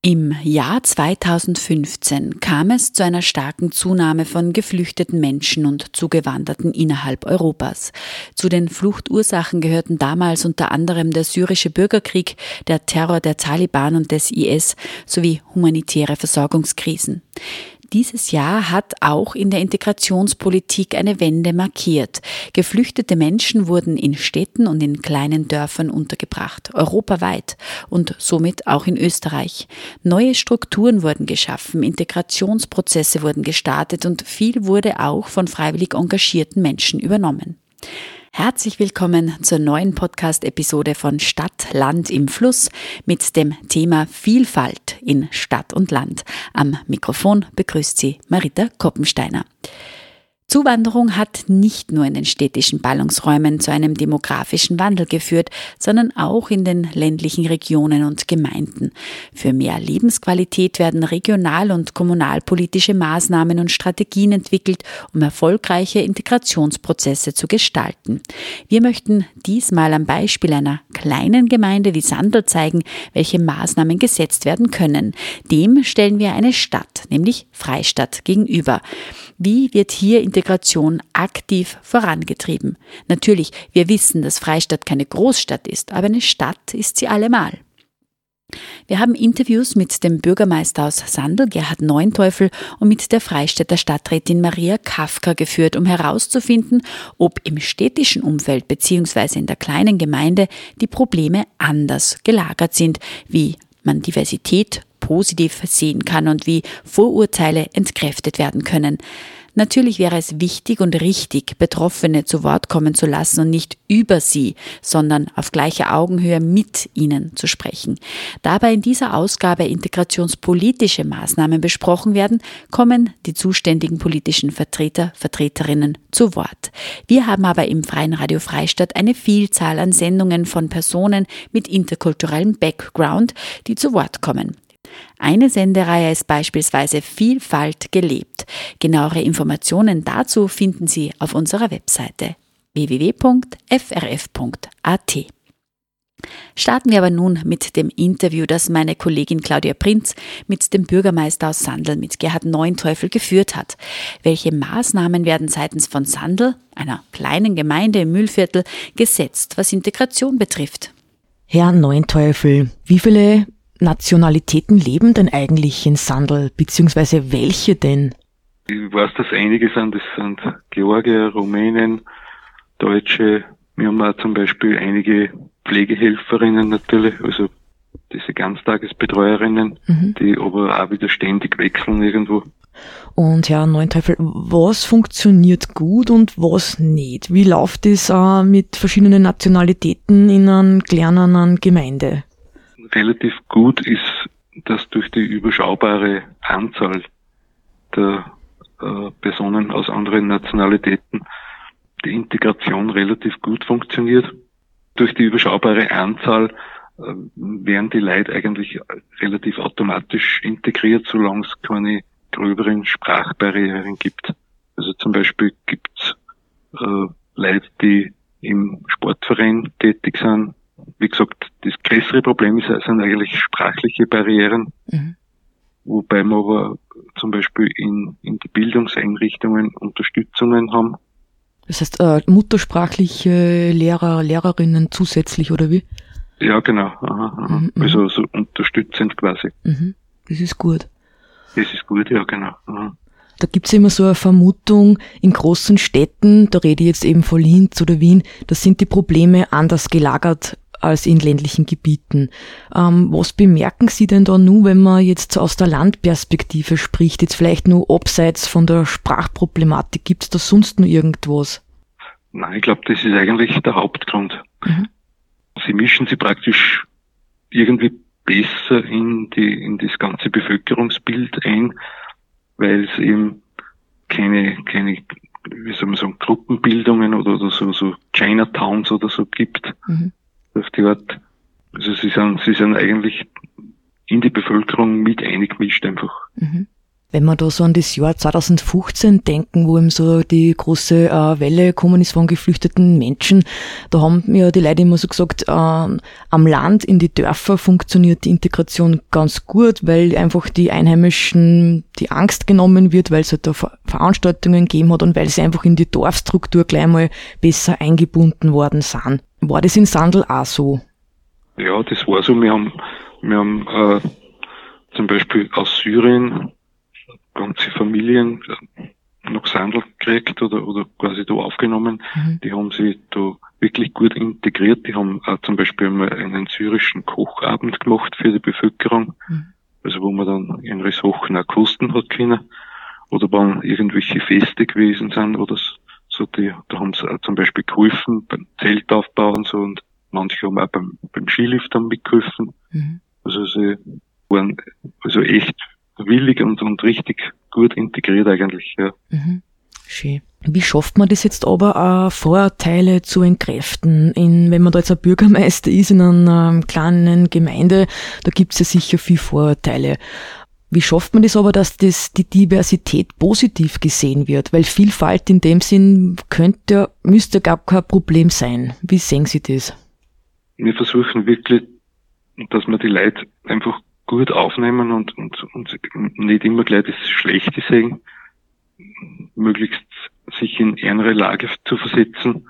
Im Jahr 2015 kam es zu einer starken Zunahme von geflüchteten Menschen und Zugewanderten innerhalb Europas. Zu den Fluchtursachen gehörten damals unter anderem der syrische Bürgerkrieg, der Terror der Taliban und des IS sowie humanitäre Versorgungskrisen. Dieses Jahr hat auch in der Integrationspolitik eine Wende markiert. Geflüchtete Menschen wurden in Städten und in kleinen Dörfern untergebracht, europaweit und somit auch in Österreich. Neue Strukturen wurden geschaffen, Integrationsprozesse wurden gestartet und viel wurde auch von freiwillig engagierten Menschen übernommen. Herzlich willkommen zur neuen Podcast-Episode von Stadt, Land im Fluss mit dem Thema Vielfalt in Stadt und Land. Am Mikrofon begrüßt Sie Marita Koppensteiner. Zuwanderung hat nicht nur in den städtischen Ballungsräumen zu einem demografischen Wandel geführt, sondern auch in den ländlichen Regionen und Gemeinden. Für mehr Lebensqualität werden regional- und kommunalpolitische Maßnahmen und Strategien entwickelt, um erfolgreiche Integrationsprozesse zu gestalten. Wir möchten diesmal am Beispiel einer kleinen Gemeinde wie Sandl zeigen, welche Maßnahmen gesetzt werden können. Dem stellen wir eine Stadt, nämlich Freistadt, gegenüber. Wie wird hier Integration aktiv vorangetrieben? Natürlich, wir wissen, dass Freistadt keine Großstadt ist, aber eine Stadt ist sie allemal. Wir haben Interviews mit dem Bürgermeister aus Sandl, Gerhard Neunteufel, und mit der Freistädter Stadträtin Maria Kafka geführt, um herauszufinden, ob im städtischen Umfeld bzw. in der kleinen Gemeinde die Probleme anders gelagert sind, wie man Diversität positiv sehen kann und wie Vorurteile entkräftet werden können. Natürlich wäre es wichtig und richtig, Betroffene zu Wort kommen zu lassen und nicht über sie, sondern auf gleicher Augenhöhe mit ihnen zu sprechen. Dabei in dieser Ausgabe integrationspolitische Maßnahmen besprochen werden, kommen die zuständigen politischen Vertreter, Vertreterinnen zu Wort. Wir haben aber im Freien Radio Freistadt eine Vielzahl an Sendungen von Personen mit interkulturellem Background, die zu Wort kommen. Eine Sendereihe ist beispielsweise Vielfalt gelebt. Genauere Informationen dazu finden Sie auf unserer Webseite www.frf.at. Starten wir aber nun mit dem Interview, das meine Kollegin Claudia Prinz mit dem Bürgermeister aus Sandl, mit Gerhard Neunteufel, geführt hat. Welche Maßnahmen werden seitens von Sandl, einer kleinen Gemeinde im Mühlviertel, gesetzt, was Integration betrifft? Herr Neunteufel, wie viele Nationalitäten leben denn eigentlich in Sandl, beziehungsweise welche denn? Ich weiß, dass einige sind, das sind Georgier, Rumänen, Deutsche. Wir haben auch zum Beispiel einige Pflegehelferinnen natürlich, also diese Ganztagesbetreuerinnen, mhm. die aber auch wieder ständig wechseln irgendwo. Und Herr Neunteufel, was funktioniert gut und was nicht? Wie läuft es äh, mit verschiedenen Nationalitäten in einer kleinen Gemeinde? Relativ gut ist, dass durch die überschaubare Anzahl der äh, Personen aus anderen Nationalitäten die Integration relativ gut funktioniert. Durch die überschaubare Anzahl äh, werden die Leute eigentlich relativ automatisch integriert, solange es keine gröberen Sprachbarrieren gibt. Also zum Beispiel gibt es äh, Leute, die im Sportverein tätig sind, wie gesagt, das größere Problem ist, sind eigentlich sprachliche Barrieren, mhm. wobei wir aber zum Beispiel in, in die Bildungseinrichtungen Unterstützungen haben. Das heißt, äh, muttersprachliche Lehrer, Lehrerinnen zusätzlich, oder wie? Ja, genau. Aha, aha. Mhm, mhm. also so unterstützend quasi. Mhm. Das ist gut. Das ist gut, ja, genau. Aha. Da gibt's immer so eine Vermutung, in großen Städten, da rede ich jetzt eben von Linz oder Wien, da sind die Probleme anders gelagert als in ländlichen Gebieten. Ähm, was bemerken Sie denn da nur, wenn man jetzt aus der Landperspektive spricht, jetzt vielleicht nur abseits von der Sprachproblematik, gibt es da sonst nur irgendwas? Nein, ich glaube, das ist eigentlich der Hauptgrund. Mhm. Sie mischen sie praktisch irgendwie besser in die, in das ganze Bevölkerungsbild ein, weil es eben keine, keine, wie soll man sagen, Gruppenbildungen oder, oder so, so Chinatowns oder so gibt. Mhm. Auf die Art. Also sie sind, sie sind eigentlich in die Bevölkerung mit eingemischt einfach. Mhm. Wenn wir da so an das Jahr 2015 denken, wo eben so die große äh, Welle gekommen ist von geflüchteten Menschen, da haben mir die Leute immer so gesagt, äh, am Land in die Dörfer funktioniert die Integration ganz gut, weil einfach die Einheimischen die Angst genommen wird, weil es halt da Veranstaltungen gegeben hat und weil sie einfach in die Dorfstruktur gleich mal besser eingebunden worden sind. War das in Sandel auch so? Ja, das war so. Wir haben, wir haben äh, zum Beispiel aus Syrien ganze Familien nach Sandl gekriegt oder, oder quasi da aufgenommen. Mhm. Die haben sich da wirklich gut integriert. Die haben auch zum Beispiel mal einen syrischen Kochabend gemacht für die Bevölkerung. Mhm. Also wo man dann ihre Sachen auch kosten hat können. Oder wann irgendwelche Feste gewesen sind oder so, die, da haben sie auch zum Beispiel geholfen beim Zeltaufbau und so und manche haben auch beim, beim Skilift dann mitgeholfen. Mhm. Also sie waren also echt willig und, und richtig gut integriert eigentlich, ja. Mhm. Schön. Wie schafft man das jetzt aber, äh, Vorurteile zu entkräften? In, wenn man da jetzt ein Bürgermeister ist in einer ähm, kleinen Gemeinde, da gibt's ja sicher viel Vorurteile. Wie schafft man das aber, dass das, die Diversität positiv gesehen wird? Weil Vielfalt in dem Sinn könnte, müsste gar kein Problem sein. Wie sehen Sie das? Wir versuchen wirklich, dass man die Leute einfach gut aufnehmen und, und, und nicht immer gleich das Schlechte sehen, möglichst sich in ärmere Lage zu versetzen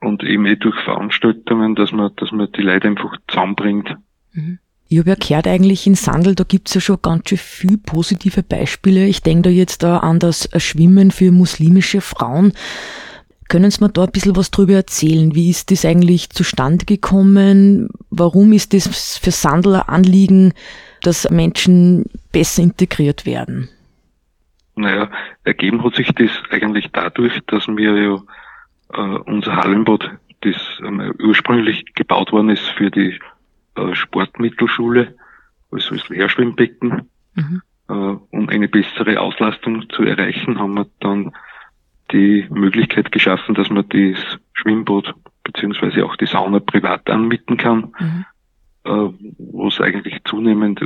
und eben eh durch Veranstaltungen, dass man, dass man die Leute einfach zusammenbringt. Mhm. Ich habe ja gehört eigentlich in Sandel, da gibt's ja schon ganz schön viel positive Beispiele. Ich denke da jetzt da an das Schwimmen für muslimische Frauen. Können Sie mir da ein bisschen was drüber erzählen? Wie ist das eigentlich zustande gekommen? Warum ist das für Sandler Anliegen, dass Menschen besser integriert werden? Naja, ergeben hat sich das eigentlich dadurch, dass wir ja äh, unser Hallenbad, das ähm, ursprünglich gebaut worden ist für die äh, Sportmittelschule, also als Lehrschwimmbecken, mhm. äh, um eine bessere Auslastung zu erreichen, haben wir dann die Möglichkeit geschaffen, dass man das Schwimmbad beziehungsweise auch die Sauna privat anmieten kann, mhm. äh, wo es eigentlich zunehmend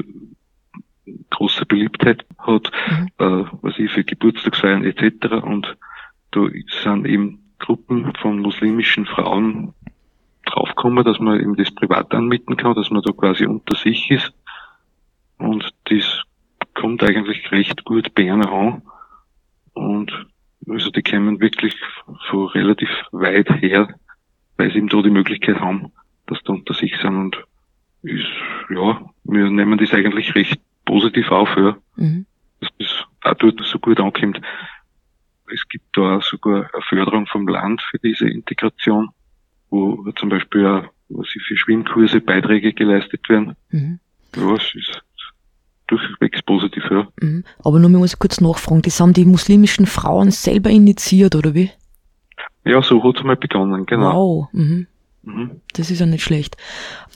große Beliebtheit hat, mhm. äh, was ich für Geburtstagsfeiern etc. Und da sind eben Gruppen von muslimischen Frauen draufgekommen, dass man eben das privat anmieten kann, dass man da quasi unter sich ist. Und das kommt eigentlich recht gut bei einer an. Und also die kommen wirklich von relativ weit her, weil sie eben da die Möglichkeit haben, dass sie unter sich sind und ist, ja, wir nehmen das eigentlich recht positiv auf, ja. Mhm. Dass das auch dort so gut ankommt. Es gibt da sogar eine Förderung vom Land für diese Integration, wo zum Beispiel auch, was für Schwimmkurse Beiträge geleistet werden. Mhm. Ja, es ist durchwegs positiv, ja. Mhm. Aber nur muss ich kurz nachfragen, das haben die muslimischen Frauen selber initiiert, oder wie? Ja, so hat es mal begonnen, genau. Wow. Mhm. Mhm. Das ist ja nicht schlecht.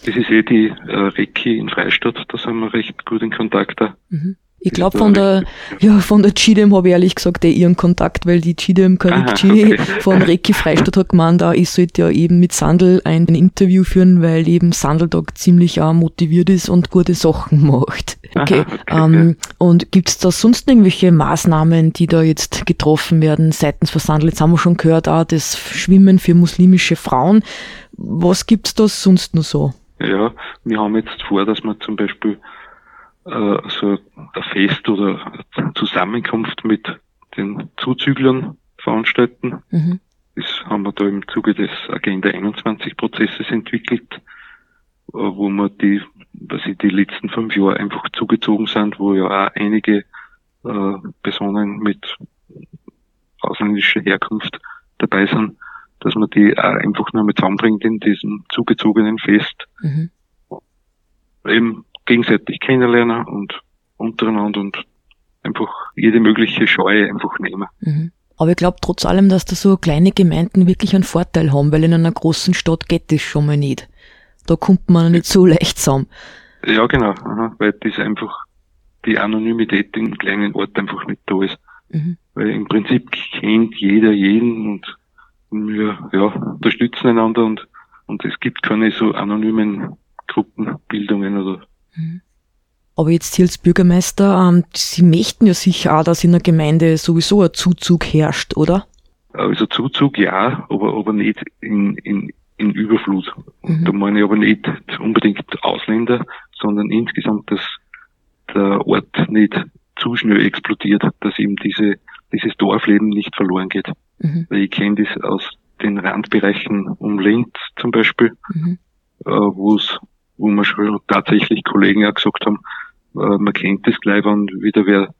Das ist eh die äh, Recki in Freistadt, da sind wir recht gut in Kontakt da. Mhm. Ich glaube von der, ja, von der GDM habe ich ehrlich gesagt eh ihren Kontakt, weil die GDM Karikci okay. von Recki Freistadt hat gemeint, da ich sollte ja eben mit Sandel ein, ein Interview führen, weil eben Sandel da ziemlich auch motiviert ist und gute Sachen macht. Okay. Aha, okay ähm, ja. Und gibt's da sonst irgendwelche Maßnahmen, die da jetzt getroffen werden seitens von Sandel? Jetzt haben wir schon gehört, auch das Schwimmen für muslimische Frauen. Was gibt's da sonst noch so? Ja, wir haben jetzt vor, dass wir zum Beispiel äh, so ein Fest oder Zusammenkunft mit den Zuzüglern veranstalten. Mhm. Das haben wir da im Zuge des Agenda 21 Prozesses entwickelt, äh, wo wir die, was ich die letzten fünf Jahre einfach zugezogen sind, wo ja auch einige äh, Personen mit ausländischer Herkunft dabei sind, dass man die auch einfach nur mit zusammenbringt in diesem zugezogenen Fest. Mhm. Eben gegenseitig kennenlernen und untereinander und einfach jede mögliche Scheue einfach nehmen. Mhm. Aber ich glaube trotz allem, dass da so kleine Gemeinden wirklich einen Vorteil haben, weil in einer großen Stadt geht das schon mal nicht. Da kommt man nicht so leicht zusammen. Ja, genau, aha, weil das einfach die Anonymität im kleinen Ort einfach nicht da ist. Mhm. Weil im Prinzip kennt jeder jeden und wir ja, unterstützen einander und, und es gibt keine so anonymen Gruppenbildungen oder. Mhm. Aber jetzt hier als Bürgermeister, ähm, Sie möchten ja sicher auch, dass in der Gemeinde sowieso ein Zuzug herrscht, oder? Also Zuzug ja, aber, aber nicht in, in, in Überflut. Mhm. Da meine ich aber nicht unbedingt Ausländer, sondern insgesamt, dass der Ort nicht zu schnell explodiert, dass eben diese, dieses Dorfleben nicht verloren geht. Mhm. Weil ich kenne das aus den Randbereichen um Linz zum Beispiel, mhm. äh, wo es, wo wir schon tatsächlich Kollegen auch gesagt haben, äh, man kennt das gleich, wenn wieder wer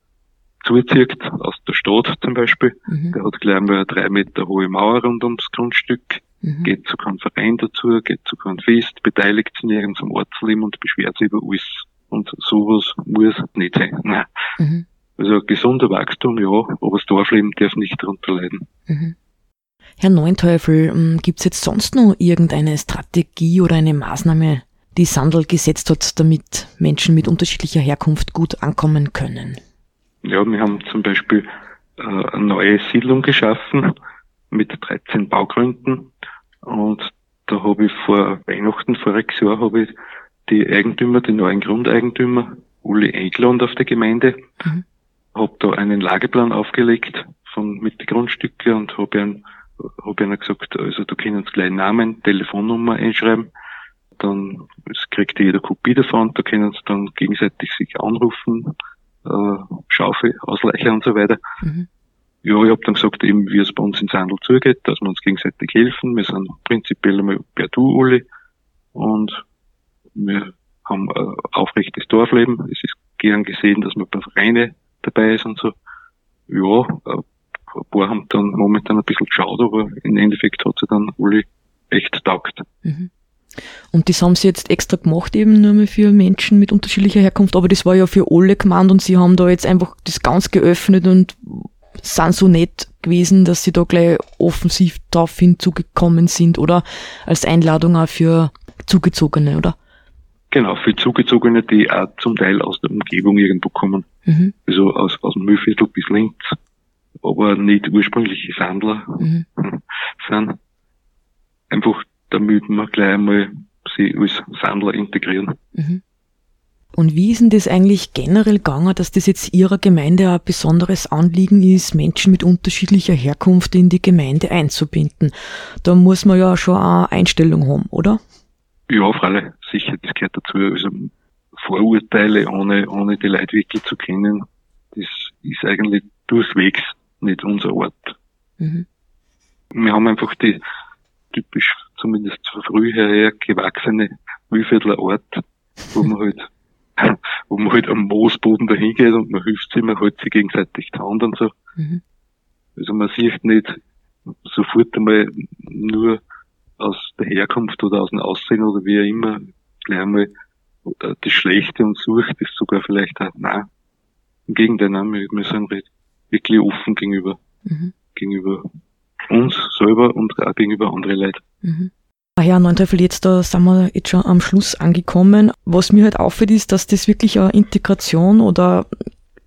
zuzieht, aus der Stadt zum Beispiel. Mhm. Der hat gleich mal eine drei Meter hohe Mauer rund ums Grundstück, mhm. geht zu keinem Verein dazu, geht zu keinem Fest, beteiligt sich in irgendeinem Ortsleben und beschwert sich über alles. Und sowas muss nicht sein. Nein. Mhm. Also gesunder Wachstum, ja, aber das Dorfleben darf nicht darunter leiden. Mhm. Herr Neunteufel, ähm, gibt es jetzt sonst noch irgendeine Strategie oder eine Maßnahme, die Sandel gesetzt hat, damit Menschen mit unterschiedlicher Herkunft gut ankommen können? Ja, wir haben zum Beispiel äh, eine neue Siedlung geschaffen mit 13 Baugründen und da habe ich vor Weihnachten voriges Jahr habe ich die Eigentümer, die neuen Grundeigentümer, Uli eingeladen auf der Gemeinde, mhm. habe da einen Lageplan aufgelegt von mit den Grundstücken und habe ihnen, hab ihnen gesagt, also da können sie gleich Namen, Telefonnummer einschreiben, dann kriegt jeder Kopie davon, da können sie dann gegenseitig sich anrufen, äh, Schaufel, Ausleicher und so weiter. Mhm. Ja, ich habe dann gesagt, eben wie es bei uns ins Handel zugeht, dass wir uns gegenseitig helfen. Wir sind prinzipiell einmal per Du, Uli. Und wir haben ein aufrechtes Dorfleben. Es ist gern gesehen, dass man bei Vereine dabei ist und so. Ja, ein paar haben dann momentan ein bisschen geschaut, aber im Endeffekt hat sie dann Uli echt taugt. Mhm. Und das haben sie jetzt extra gemacht, eben nur mehr für Menschen mit unterschiedlicher Herkunft, aber das war ja für alle gemeint und sie haben da jetzt einfach das ganz geöffnet und sind so nett gewesen, dass sie da gleich offensiv darauf hinzugekommen sind oder als Einladung auch für Zugezogene, oder? Genau, für Zugezogene, die auch zum Teil aus der Umgebung irgendwo kommen. Mhm. Also aus, aus dem Mühlviertel bis Linz, aber nicht ursprüngliche Sandler mhm. sind. Einfach damit wir gleich einmal sie als Sandler integrieren. Mhm. Und wie ist denn das eigentlich generell gegangen, dass das jetzt Ihrer Gemeinde ein besonderes Anliegen ist, Menschen mit unterschiedlicher Herkunft in die Gemeinde einzubinden? Da muss man ja schon eine Einstellung haben, oder? Ja, freilich, sicher, das gehört dazu. Also Vorurteile, ohne, ohne die Leute wirklich zu kennen, das ist eigentlich durchwegs nicht unser Ort. Mhm. Wir haben einfach die typisch, zumindest von früher her, gewachsene Mühlviertler Ort, wo man halt wo man halt am Moosboden dahin geht und man hilft sich, man hält sich gegenseitig die Hand und so. Mhm. Also man sieht nicht sofort einmal nur aus der Herkunft oder aus dem Aussehen oder wie auch immer gleich einmal das Schlechte und sucht es sogar vielleicht auch, nein, im Gegenteil, nein, wir, wir sind halt wirklich offen gegenüber, mhm. gegenüber uns selber und auch gegenüber anderen Leuten. Mhm. Herr Neunteufel, jetzt da sind wir jetzt schon am Schluss angekommen. Was mir halt auffällt, ist, dass das wirklich eine Integration oder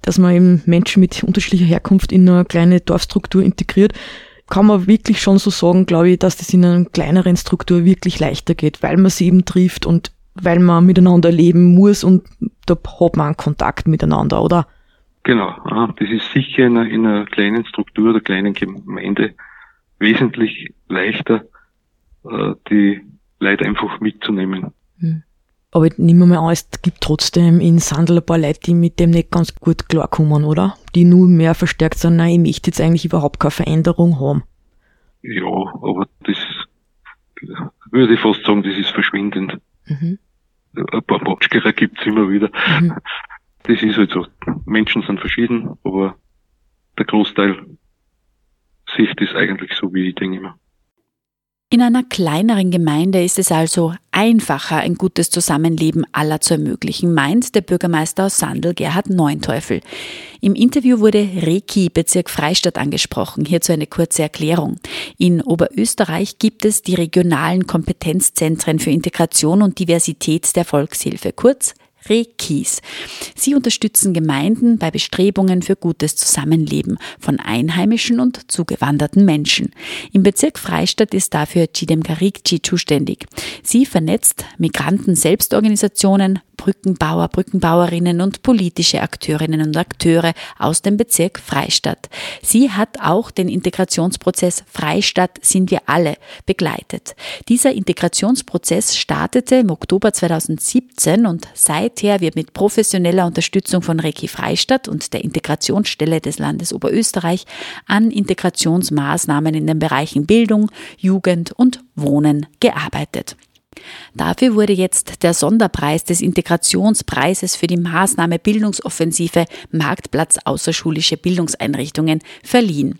dass man eben Menschen mit unterschiedlicher Herkunft in eine kleine Dorfstruktur integriert, kann man wirklich schon so sagen, glaube ich, dass das in einer kleineren Struktur wirklich leichter geht, weil man sie eben trifft und weil man miteinander leben muss und da hat man einen Kontakt miteinander, oder? Genau, das ist sicher in einer, in einer kleinen Struktur der kleinen Gemeinde wesentlich leichter, die Leute einfach mitzunehmen. Hm. Aber nehmen wir mal an, es gibt trotzdem in Sandel ein paar Leute, die mit dem nicht ganz gut klarkommen, oder? Die nur mehr verstärkt sagen, nein, ich möchte jetzt eigentlich überhaupt keine Veränderung haben. Ja, aber das würde ich fast sagen, das ist verschwindend. Mhm. Ein paar Matschgerer gibt's immer wieder. Mhm. Das ist halt so. Menschen sind verschieden, aber der Großteil sieht das eigentlich so, wie ich denke immer. In einer kleineren Gemeinde ist es also einfacher, ein gutes Zusammenleben aller zu ermöglichen, meint der Bürgermeister aus Sandel, Gerhard Neunteufel. Im Interview wurde Reki, Bezirk Freistadt, angesprochen. Hierzu eine kurze Erklärung. In Oberösterreich gibt es die regionalen Kompetenzzentren für Integration und Diversität der Volkshilfe, kurz Rekis. Sie unterstützen Gemeinden bei Bestrebungen für gutes Zusammenleben von einheimischen und zugewanderten Menschen. Im Bezirk Freistadt ist dafür Chidem Karikci zuständig. Sie vernetzt Migranten-Selbstorganisationen, Brückenbauer, Brückenbauerinnen und politische Akteurinnen und Akteure aus dem Bezirk Freistadt. Sie hat auch den Integrationsprozess Freistadt sind wir alle begleitet. Dieser Integrationsprozess startete im Oktober 2017 und seither wird mit professioneller Unterstützung von Reki Freistadt und der Integrationsstelle des Landes Oberösterreich an Integrationsmaßnahmen in den Bereichen Bildung, Jugend und Wohnen gearbeitet. Dafür wurde jetzt der Sonderpreis des Integrationspreises für die Maßnahme Bildungsoffensive Marktplatz außerschulische Bildungseinrichtungen verliehen.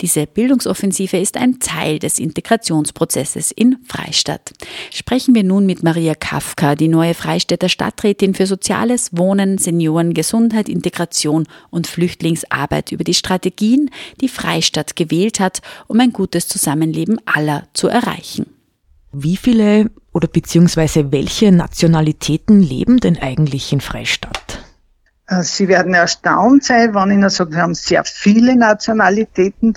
Diese Bildungsoffensive ist ein Teil des Integrationsprozesses in Freistadt. Sprechen wir nun mit Maria Kafka, die neue Freistädter Stadträtin für Soziales, Wohnen, Senioren, Gesundheit, Integration und Flüchtlingsarbeit über die Strategien, die Freistadt gewählt hat, um ein gutes Zusammenleben aller zu erreichen. Wie viele oder beziehungsweise welche Nationalitäten leben denn eigentlich in Freistadt? Äh, Sie werden erstaunt sein, wenn ich Ihnen sage, wir haben sehr viele Nationalitäten.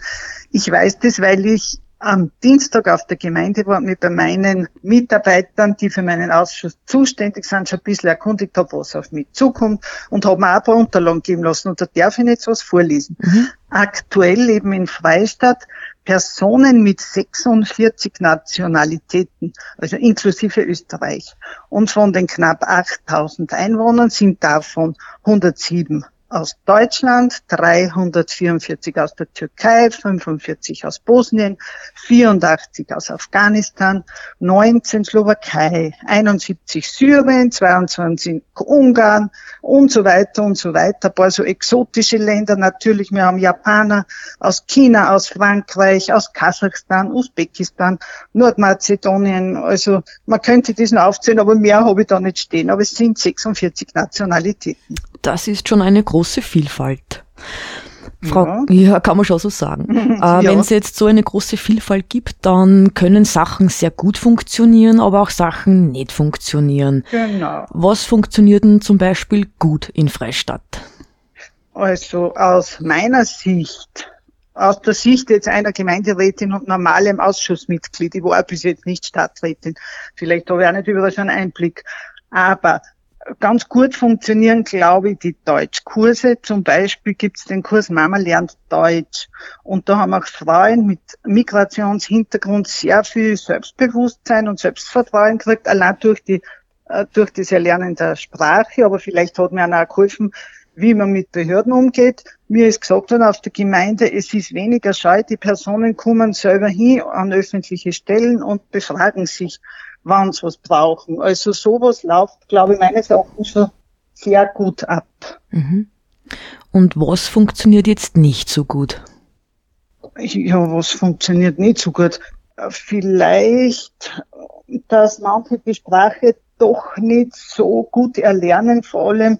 Ich weiß das, weil ich am Dienstag auf der Gemeinde war, mit bei meinen Mitarbeitern, die für meinen Ausschuss zuständig sind, schon ein bisschen erkundigt habe, was auf mich zukommt und habe mir auch ein paar Unterlagen geben lassen. Und da darf ich jetzt was vorlesen. Mhm. Aktuell leben in Freistadt Personen mit 46 Nationalitäten, also inklusive Österreich. Und von den knapp 8000 Einwohnern sind davon 107 aus Deutschland, 344 aus der Türkei, 45 aus Bosnien, 84 aus Afghanistan, 19 Slowakei, 71 Syrien, 22 Ungarn und so weiter und so weiter. Ein paar so exotische Länder natürlich. Wir haben Japaner aus China, aus Frankreich, aus Kasachstan, Usbekistan, Nordmazedonien. Also man könnte diesen aufzählen, aber mehr habe ich da nicht stehen. Aber es sind 46 Nationalitäten das ist schon eine große Vielfalt. Frau, ja. ja kann man schon so sagen. äh. Wenn es jetzt so eine große Vielfalt gibt, dann können Sachen sehr gut funktionieren, aber auch Sachen nicht funktionieren. Genau. Was funktioniert denn zum Beispiel gut in Freistadt? Also aus meiner Sicht, aus der Sicht jetzt einer Gemeinderätin und normalem Ausschussmitglied, ich war bis jetzt nicht Stadträtin, vielleicht habe ich auch nicht überall schon einen Einblick, aber ganz gut funktionieren, glaube ich, die Deutschkurse. Zum Beispiel gibt's den Kurs Mama lernt Deutsch. Und da haben auch Frauen mit Migrationshintergrund sehr viel Selbstbewusstsein und Selbstvertrauen gekriegt, allein durch die äh, durch das Erlernen der Sprache, aber vielleicht hat mir auch geholfen, wie man mit Behörden umgeht. Mir ist gesagt worden auf der Gemeinde, es ist weniger scheu, die Personen kommen selber hin an öffentliche Stellen und befragen sich wann sie was brauchen. Also sowas läuft, glaube ich, meines Erachtens schon sehr gut ab. Mhm. Und was funktioniert jetzt nicht so gut? Ja, was funktioniert nicht so gut? Vielleicht, dass manche die Sprache doch nicht so gut erlernen, vor allem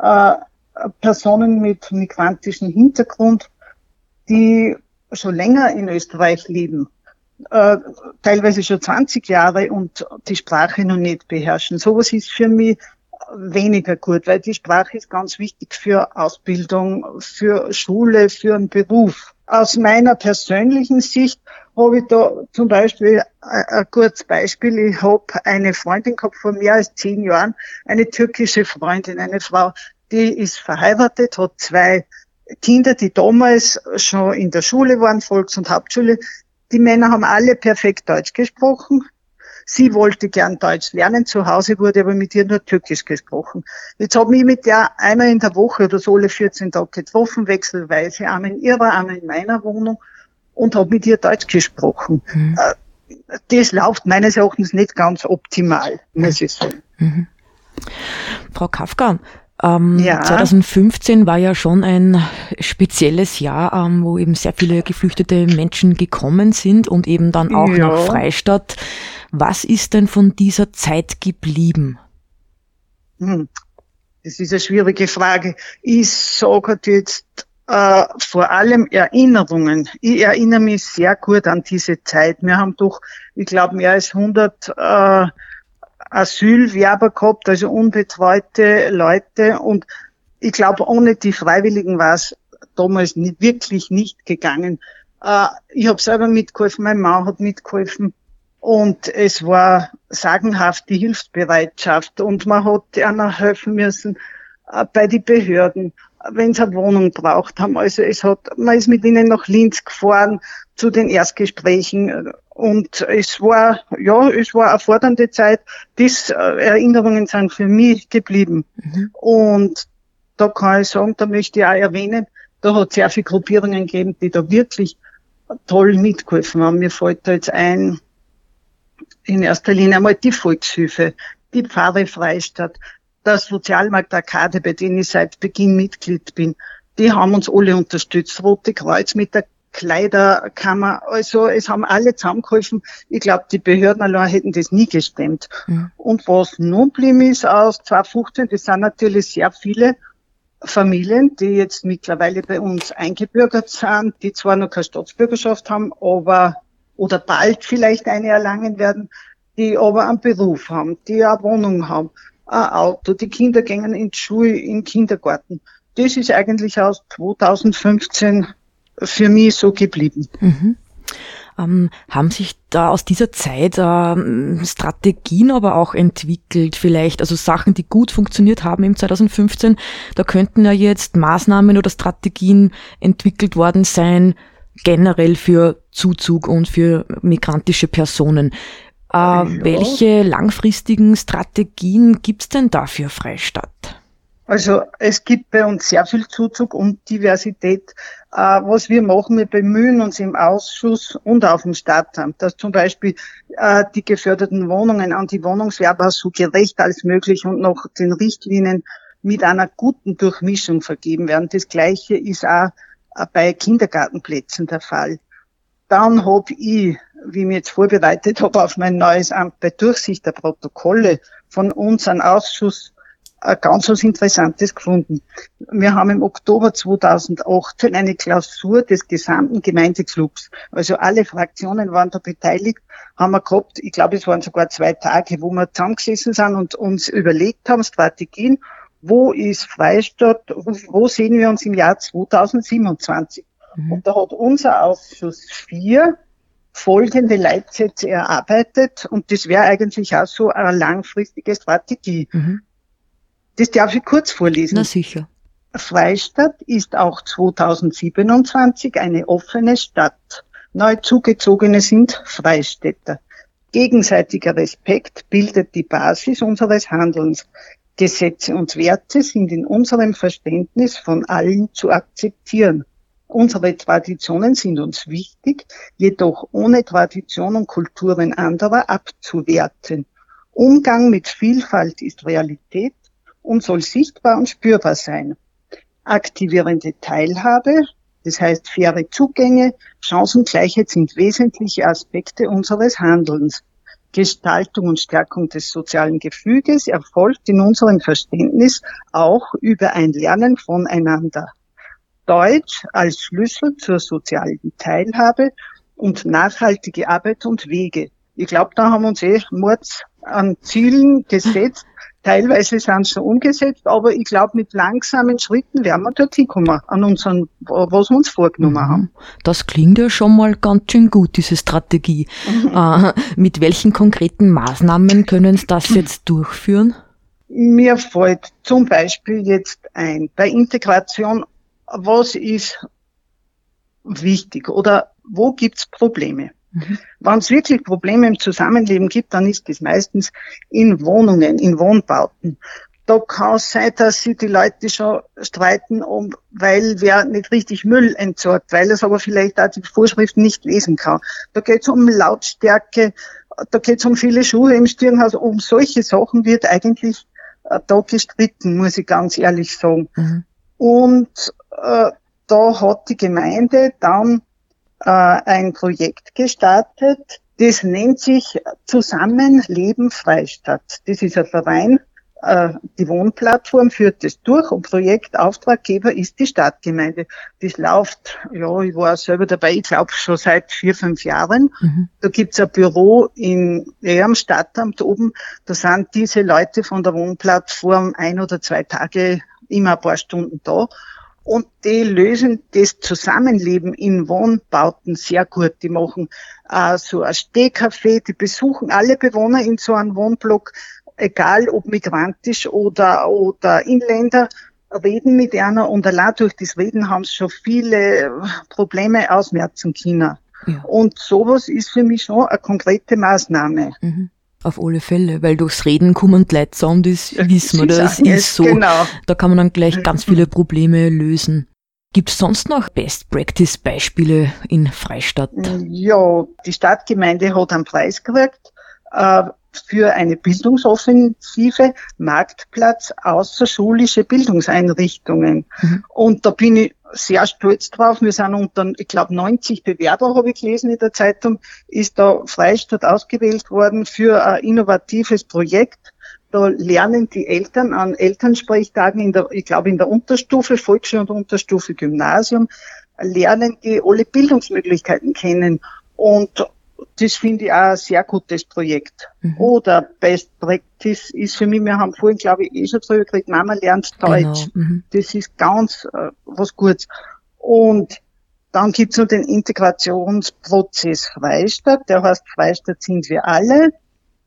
äh, Personen mit migrantischem Hintergrund, die schon länger in Österreich leben äh, teilweise schon 20 Jahre und die Sprache noch nicht beherrschen. Sowas ist für mich weniger gut, weil die Sprache ist ganz wichtig für Ausbildung, für Schule, für einen Beruf. Aus meiner persönlichen Sicht habe ich da zum Beispiel ein kurzes Beispiel. Ich habe eine Freundin gehabt vor mehr als zehn Jahren, eine türkische Freundin, eine Frau, die ist verheiratet, hat zwei Kinder, die damals schon in der Schule waren, Volks- und Hauptschule, die Männer haben alle perfekt Deutsch gesprochen. Sie wollte gern Deutsch lernen. Zu Hause wurde aber mit ihr nur Türkisch gesprochen. Jetzt habe ich mit der einmal in der Woche oder so alle 14 Tage getroffen, wechselweise, einmal in ihrer, einmal in meiner Wohnung und habe mit ihr Deutsch gesprochen. Mhm. Äh, das läuft meines Erachtens nicht ganz optimal, muss ich sagen. Mhm. Frau Kafka, Ähm, ja. 2015 war ja schon ein spezielles Jahr, ähm, wo eben sehr viele geflüchtete Menschen gekommen sind und eben dann auch ja. nach Freistadt. Was ist denn von dieser Zeit geblieben? Hm. Das ist eine schwierige Frage. Ich sage jetzt äh, vor allem Erinnerungen. Ich erinnere mich sehr gut an diese Zeit. Wir haben doch, ich glaube, mehr als 100 äh, Asylwerber gehabt, also unbetreute Leute. Und ich glaube, ohne die Freiwilligen war es damals nicht, wirklich nicht gegangen. Äh, ich habe selber mitgeholfen, mein Mann hat mitgeholfen. Und es war sagenhaft die Hilfsbereitschaft. Und man hat einer helfen müssen äh, bei den Behörden, wenn sie eine Wohnung braucht haben. Also es hat, man ist mit ihnen nach Linz gefahren zu den Erstgesprächen. Und es war, ja, es war eine fordernde Zeit. Diese äh, Erinnerungen sind für mich geblieben. Mhm. Und da kann ich sagen, da möchte ich auch erwähnen, da hat es sehr viele Gruppierungen gegeben, die da wirklich toll mitgeholfen haben. Mir fällt da jetzt ein, in erster Linie einmal die Volkshilfe, die Pfarre Freistadt, der Sozialmarkt Arkade, bei denen ich seit Beginn Mitglied bin. Die haben uns alle unterstützt. Rote Kreuz mit der Kleiderkammer. Also es haben alle zusammengeholfen. Ich glaube, die Behörden allein hätten das nie gestemmt. Mhm. Und was nun blieben ist aus 2015, das sind natürlich sehr viele Familien, die jetzt mittlerweile bei uns eingebürgert sind, die zwar noch keine Staatsbürgerschaft haben, aber oder bald vielleicht eine erlangen werden, die aber einen Beruf haben, die eine Wohnung haben, ein Auto, die Kinder gehen in die Schule, in den Kindergarten. Das ist eigentlich aus 2015 für mich so geblieben. Mhm. Ähm, haben sich da aus dieser Zeit ähm, Strategien aber auch entwickelt, vielleicht, also Sachen, die gut funktioniert haben im 2015, da könnten ja jetzt Maßnahmen oder Strategien entwickelt worden sein, generell für Zuzug und für migrantische Personen. Äh, ja. Welche langfristigen Strategien gibt's denn da für Freistadt? Also es gibt bei uns sehr viel Zuzug und Diversität. Äh, was wir machen, wir bemühen uns im Ausschuss und auf dem Stadtamt, dass zum Beispiel äh, die geförderten Wohnungen an die Wohnungswerber so gerecht als möglich und nach den Richtlinien mit einer guten Durchmischung vergeben werden. Das Gleiche ist auch äh, bei Kindergartenplätzen der Fall. Dann habe ich, wie ich mich jetzt vorbereitet habe auf mein neues Amt bei Durchsicht der Protokolle von unserem Ausschuss ganz was Interessantes gefunden. Wir haben im Oktober 2018 eine Klausur des gesamten Gemeindeclubs. Also alle Fraktionen waren da beteiligt, haben wir gehabt, ich glaube, es waren sogar zwei Tage, wo wir zusammengesessen sind und uns überlegt haben, Strategien, wo ist Freistadt, wo sehen wir uns im Jahr 2027? Mhm. Und da hat unser Ausschuss vier folgende Leitsätze erarbeitet und das wäre eigentlich auch so eine langfristige Strategie. Mhm. Das darf ich kurz vorlesen. Na sicher. Freistadt ist auch 2027 eine offene Stadt. Neu zugezogene sind Freistädter. Gegenseitiger Respekt bildet die Basis unseres Handelns. Gesetze und Werte sind in unserem Verständnis von allen zu akzeptieren. Unsere Traditionen sind uns wichtig, jedoch ohne Tradition und Kulturen anderer abzuwerten. Umgang mit Vielfalt ist Realität und soll sichtbar und spürbar sein. Aktivierende Teilhabe, das heißt faire Zugänge, Chancengleichheit sind wesentliche Aspekte unseres Handelns. Gestaltung und Stärkung des sozialen Gefüges erfolgt in unserem Verständnis auch über ein Lernen voneinander. Deutsch als Schlüssel zur sozialen Teilhabe und nachhaltige Arbeit und Wege. Ich glaube, da haben wir uns eh Mords an Zielen gesetzt, Teilweise sind sie umgesetzt, aber ich glaube, mit langsamen Schritten werden wir dorthin kommen, an unseren, was wir uns vorgenommen mhm. haben. Das klingt ja schon mal ganz schön gut, diese Strategie. Mhm. Äh, mit welchen konkreten Maßnahmen können Sie das jetzt durchführen? Mir fällt zum Beispiel jetzt ein, bei Integration, was ist wichtig oder wo gibt's Probleme? Mhm. Wenn es wirklich Probleme im Zusammenleben gibt, dann ist es meistens in Wohnungen, in Wohnbauten. Da kann es sein, dass sich die Leute schon streiten, um, weil wer nicht richtig Müll entsorgt, weil es aber vielleicht auch die Vorschriften nicht lesen kann. Da geht es um Lautstärke, da geht es um viele Schuhe im Stirnhaus. Um solche Sachen wird eigentlich äh, da gestritten, muss ich ganz ehrlich sagen. Mhm. Und äh, da hat die Gemeinde dann äh, ein Projekt gestartet, das nennt sich Zusammenleben Freistadt. Das ist ein Verein, äh, die Wohnplattform führt das durch und Projektauftraggeber ist die Stadtgemeinde. Das läuft, ja, ich war selber dabei, ich glaube schon seit vier, fünf Jahren. Mhm. Da gibt's ein Büro in, am Stadtamt oben. Da sind diese Leute von der Wohnplattform ein oder zwei Tage immer ein paar Stunden da und die lösen das Zusammenleben in Wohnbauten sehr gut. Die machen äh, so ein Stehcafé, die besuchen alle Bewohner in so einem Wohnblock, egal ob migrantisch oder, oder Inländer, reden mit einer und allein durch das Reden haben sie schon viele Probleme ausmerzen können. Ja. Und sowas ist für mich schon eine konkrete Maßnahme. Mhm. Auf alle Fälle, weil durchs Reden kommen die Leute zusammen, das wissen wir, das ist so. Genau. Da kann man dann gleich ganz viele Probleme lösen. Gibt es sonst noch Best-Practice-Beispiele in Freistadt? Ja, die Stadtgemeinde hat einen Preis gekriegt äh, für eine Bildungsoffensive Marktplatz außerschulische Bildungseinrichtungen. Mhm. Und da bin ich sehr stolz drauf. Wir sind unter, ich glaube, 90 Bewerber, habe ich gelesen in der Zeitung, ist da Freistadt ausgewählt worden für ein innovatives Projekt. Da lernen die Eltern an Elternsprechtagen in der, ich glaube, in der Unterstufe, Volksschule und Unterstufe Gymnasium, lernen die alle Bildungsmöglichkeiten kennen. Und das finde ich auch ein sehr gutes Projekt. Mhm. Oder Best Practice ist für mich, wir haben vorhin, glaube ich, eh schon drüber geredet, Mama lernt Deutsch. Genau. Mhm. Das ist ganz äh, was Gutes. Und dann gibt's noch den Integrationsprozess Freistadt, der heißt Freistadt sind wir alle.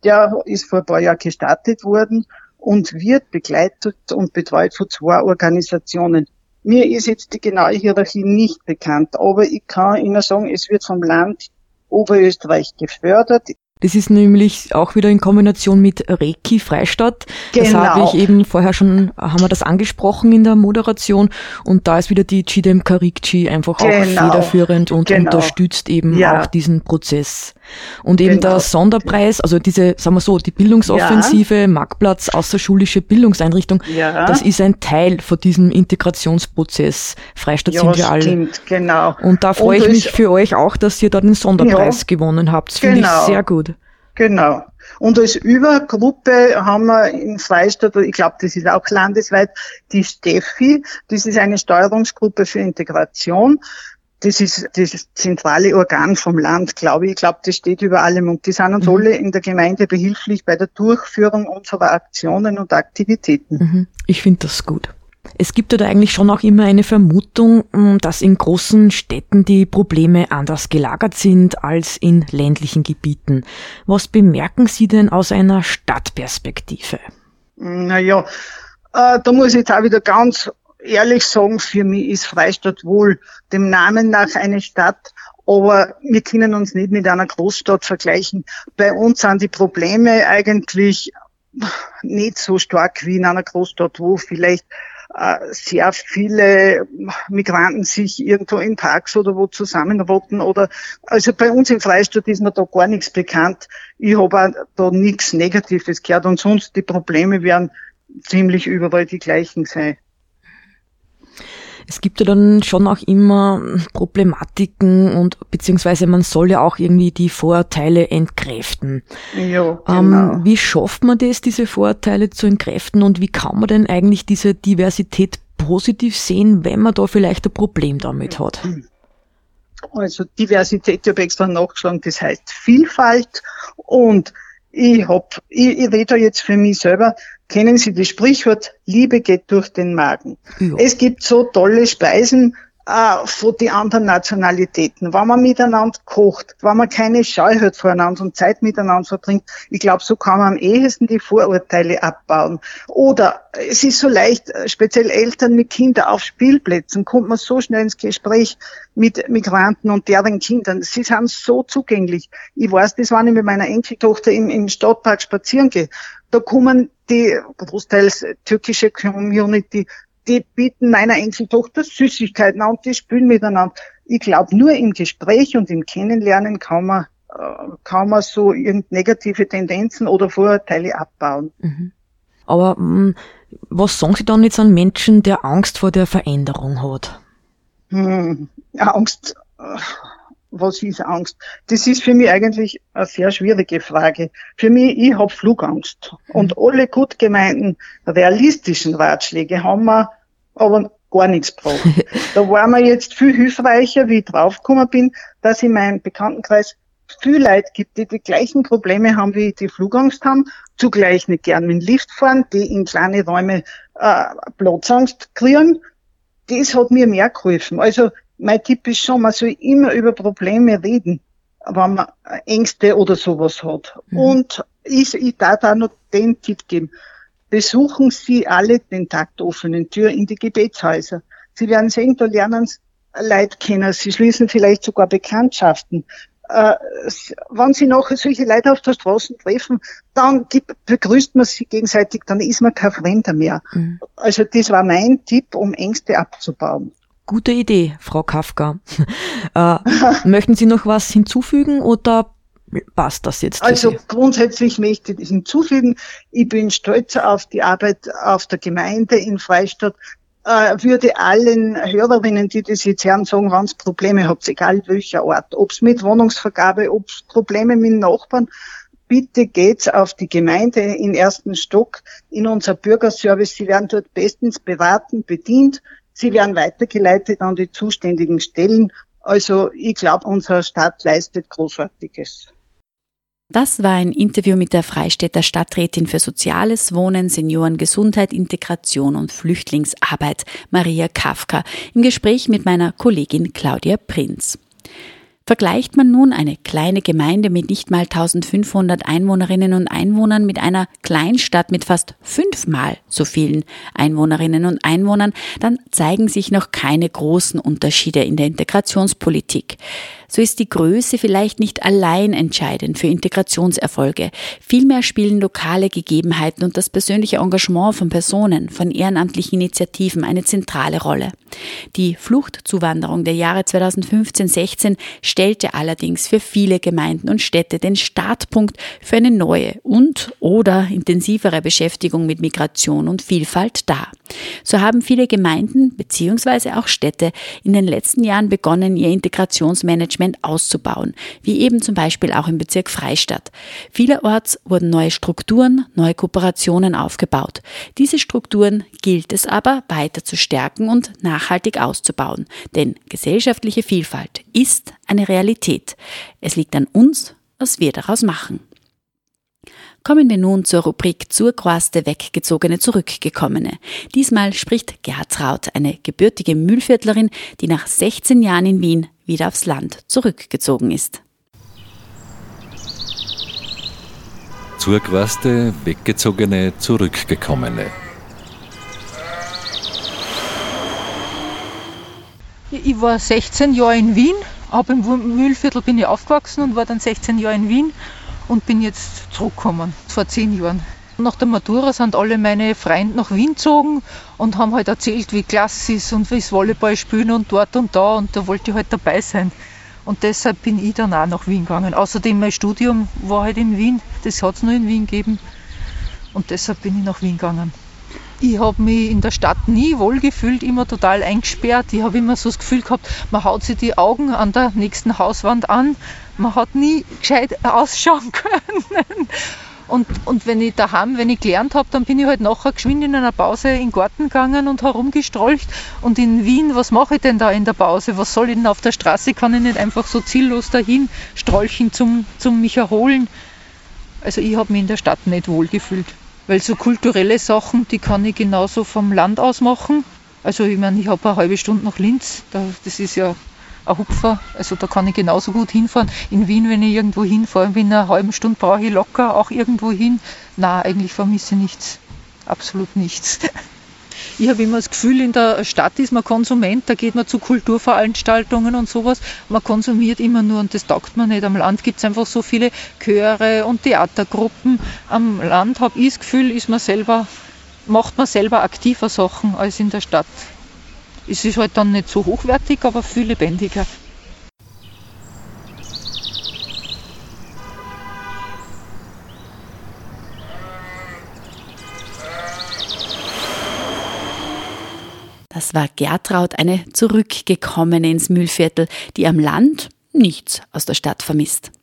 Der ist vor ein paar Jahren gestartet worden und wird begleitet und betreut von zwei Organisationen. Mir ist jetzt die genaue Hierarchie nicht bekannt, aber ich kann Ihnen sagen, es wird vom Land Oberösterreich gefördert. Das ist nämlich auch wieder in Kombination mit Reiki Freistadt. Genau. Das habe ich eben vorher schon, haben wir das angesprochen in der Moderation. Und da ist wieder die Chidem Karikchi einfach genau. auch federführend und genau. unterstützt eben ja. auch diesen Prozess. Und eben genau. der Sonderpreis, also diese, sagen wir so, die Bildungsoffensive, ja. Marktplatz, außerschulische Bildungseinrichtung, ja. das ist ein Teil von diesem Integrationsprozess. Freistadt ja, sind wir alle. Stimmt, genau. Und da freue ich mich für euch auch, dass ihr da den Sonderpreis gewonnen habt. Das finde ich genau. sehr gut. Genau. Und als Übergruppe haben wir in Freistadt, ich glaube, das ist auch landesweit, die Steffi. Das ist eine Steuerungsgruppe für Integration. Das ist das zentrale Organ vom Land, glaube ich. Ich glaube, das steht über allem. Und die sind uns mhm. alle in der Gemeinde behilflich bei der Durchführung unserer Aktionen und Aktivitäten. Mhm. Ich finde das gut. Es gibt da eigentlich schon auch immer eine Vermutung, hm, dass in großen Städten die Probleme anders gelagert sind als in ländlichen Gebieten. Was bemerken Sie denn aus einer Stadtperspektive? Naja, äh, da muss ich jetzt auch wieder ganz ehrlich sagen, für mich ist Freistadt wohl dem Namen nach eine Stadt, aber wir können uns nicht mit einer Großstadt vergleichen. Bei uns sind die Probleme eigentlich nicht so stark wie in einer Großstadt, wo vielleicht sehr viele Migranten sich irgendwo in Parks oder wo zusammenrotten oder also bei uns in Freistadt ist mir da gar nichts bekannt. Ich habe da nichts Negatives gehört und sonst die Probleme werden ziemlich überall die gleichen sein. Es gibt ja dann schon auch immer Problematiken und beziehungsweise man soll ja auch irgendwie die Vorurteile entkräften. Ja, ähm, genau. Ähm, wie schafft man das, diese Vorurteile zu entkräften und wie kann man denn eigentlich diese Diversität positiv sehen, wenn man da vielleicht ein Problem damit hat? Also Diversität, ich habe extra nachgeschlagen, das heißt Vielfalt und ich hab, ich, ich rede jetzt für mich selber, kennen Sie das Sprichwort, Liebe geht durch den Magen. Ja. Es gibt so tolle Speisen, äh, von den anderen Nationalitäten, wenn man miteinander kocht, wenn man keine Scheu hat voreinander und Zeit miteinander verbringt, ich glaube, so kann man am ehesten die Vorurteile abbauen. Oder es ist so leicht, äh, speziell Eltern mit Kindern auf Spielplätzen, kommt man so schnell ins Gespräch mit Migranten und deren Kindern. Sie sind so zugänglich. Ich weiß das, wenn ich mit meiner Enkeltochter im, im Stadtpark spazieren gehe. Da kommen die großteils türkische Community die bieten meiner Enkeltochter Süßigkeiten an und die spielen miteinander. Ich glaube, nur im Gespräch und im Kennenlernen kann man, äh, kann man so irgend negative Tendenzen oder Vorurteile abbauen. Mhm. Aber mh, hm, was sagen Sie dann jetzt an Menschen, der Angst vor der Veränderung hat? Hm, Angst, was ist Angst? Das ist für mich eigentlich eine sehr schwierige Frage. Für mich, ich habe Flugangst. Und alle gut gemeinten realistischen Ratschläge haben wir aber gar nichts gebraucht. da war mir jetzt viel hilfreicher, wie ich draufgekommen bin, dass in meinem Bekanntenkreis viel Leute gibt, die die gleichen Probleme haben, wie die Flugangst haben, zugleich nicht gern mit dem Lift fahren, die in kleine Räume äh, Platzangst kriegen. Das hat mir mehr geholfen. Also mein Tipp ist schon, man soll immer über Probleme reden, wenn man Ängste oder sowas hat. Mhm. Und ich, ich darf da noch den Tipp geben. Besuchen Sie alle den taktoffenen Tür in die Gebetshäuser. Sie werden sehen, da lernen Sie Leute kennen. Sie schließen vielleicht sogar Bekanntschaften. Äh, wenn Sie noch solche Leute auf der Straße treffen, dann gibt, begrüßt man sich gegenseitig, dann ist man kein Fremder mehr. Mhm. Also das war mein Tipp, um Ängste abzubauen. Gute Idee, Frau Kafka. äh, möchten Sie noch was hinzufügen oder passt das jetzt? Also grundsätzlich möchte ich hinzufügen, ich bin stolz auf die Arbeit auf der Gemeinde in Freistadt, äh, würde allen Hörerinnen, die das jetzt hören, sagen, wenn es Probleme habt, egal welcher Ort, ob es mit Wohnungsvergabe, ob es Probleme mit Nachbarn, bitte geht's auf die Gemeinde in ersten Stock in unser Bürgerservice. Sie werden dort bestens beraten, bedient. Sie werden weitergeleitet an die zuständigen Stellen. Also ich glaube, unsere Stadt leistet Großartiges. Das war ein Interview mit der Freistädter Stadträtin für Soziales, Wohnen, Seniorengesundheit, Integration und Flüchtlingsarbeit, Maria Kafka, im Gespräch mit meiner Kollegin Claudia Prinz. Vergleicht man nun eine kleine Gemeinde mit nicht mal 1500 Einwohnerinnen und Einwohnern mit einer Kleinstadt mit fast fünfmal so vielen Einwohnerinnen und Einwohnern, dann zeigen sich noch keine großen Unterschiede in der Integrationspolitik so ist die Größe vielleicht nicht allein entscheidend für Integrationserfolge. Vielmehr spielen lokale Gegebenheiten und das persönliche Engagement von Personen, von ehrenamtlichen Initiativen eine zentrale Rolle. Die Fluchtzuwanderung der Jahre 2015-16 stellte allerdings für viele Gemeinden und Städte den Startpunkt für eine neue und oder intensivere Beschäftigung mit Migration und Vielfalt dar. So haben viele Gemeinden bzw. auch Städte in den letzten Jahren begonnen, ihr Integrationsmanagement auszubauen, wie eben zum Beispiel auch im Bezirk Freistadt. Vielerorts wurden neue Strukturen, neue Kooperationen aufgebaut. Diese Strukturen gilt es aber weiter zu stärken und nachhaltig auszubauen, denn gesellschaftliche Vielfalt ist eine Realität. Es liegt an uns, was wir daraus machen. Kommen wir nun zur Rubrik zur Quaste weggezogene Zurückgekommene. Diesmal spricht Gertraud, eine gebürtige Mühlviertlerin, die nach 16 Jahren in Wien wieder aufs Land zurückgezogen ist. Zur Quaste weggezogene Zurückgekommene. Ich war 16 Jahre in Wien, ab im Mühlviertel bin ich aufgewachsen und war dann 16 Jahre in Wien und bin jetzt zurückgekommen, vor zehn Jahren. Nach der Matura sind alle meine Freunde nach Wien gezogen und haben halt erzählt, wie klasse ist und wie es Volleyball spielen und dort und da und da wollte ich halt dabei sein. Und deshalb bin ich dann auch nach Wien gegangen. Außerdem mein Studium war halt in Wien, das hat es nur in Wien gegeben und deshalb bin ich nach Wien gegangen. Ich habe mich in der Stadt nie wohlgefühlt, immer total eingesperrt. Ich habe immer so das Gefühl gehabt, man haut sich die Augen an der nächsten Hauswand an. Man hat nie gescheit ausschauen können. Und, und wenn ich daheim, wenn ich gelernt habe, dann bin ich halt nachher geschwind in einer Pause in den Garten gegangen und herumgestrolcht. Und in Wien, was mache ich denn da in der Pause? Was soll ich denn auf der Straße? Kann ich nicht einfach so ziellos dahin strolchen zum, zum mich erholen? Also ich habe mich in der Stadt nicht wohlgefühlt. Weil so kulturelle Sachen, die kann ich genauso vom Land aus machen. Also ich meine, ich habe eine halbe Stunde nach Linz, das ist ja ein Hupfer, also da kann ich genauso gut hinfahren. In Wien, wenn ich irgendwo hinfahre, in einer halben Stunde brauche ich locker auch irgendwo hin. Na, eigentlich vermisse ich nichts. Absolut nichts. Ich habe immer das Gefühl, in der Stadt ist man Konsument, da geht man zu Kulturveranstaltungen und sowas. Man konsumiert immer nur und das taugt man nicht. Am Land gibt es einfach so viele Chöre und Theatergruppen. Am Land habe ich das Gefühl, ist man selber, macht man selber aktiver Sachen als in der Stadt. Es ist halt dann nicht so hochwertig, aber viel lebendiger. Das war Gertraud, eine zurückgekommene ins Mühlviertel, die am Land nichts aus der Stadt vermisst.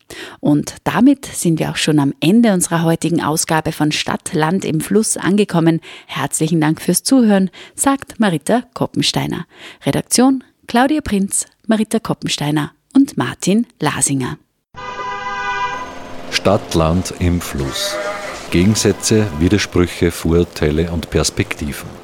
Und damit sind wir auch schon am Ende unserer heutigen Ausgabe von Stadt, Land im Fluss angekommen. Herzlichen Dank fürs Zuhören, sagt Marita Koppensteiner. Redaktion Claudia Prinz, Marita Koppensteiner und Martin Lasinger. Stadt, Land im Fluss. Gegensätze, Widersprüche, Vorurteile und Perspektiven.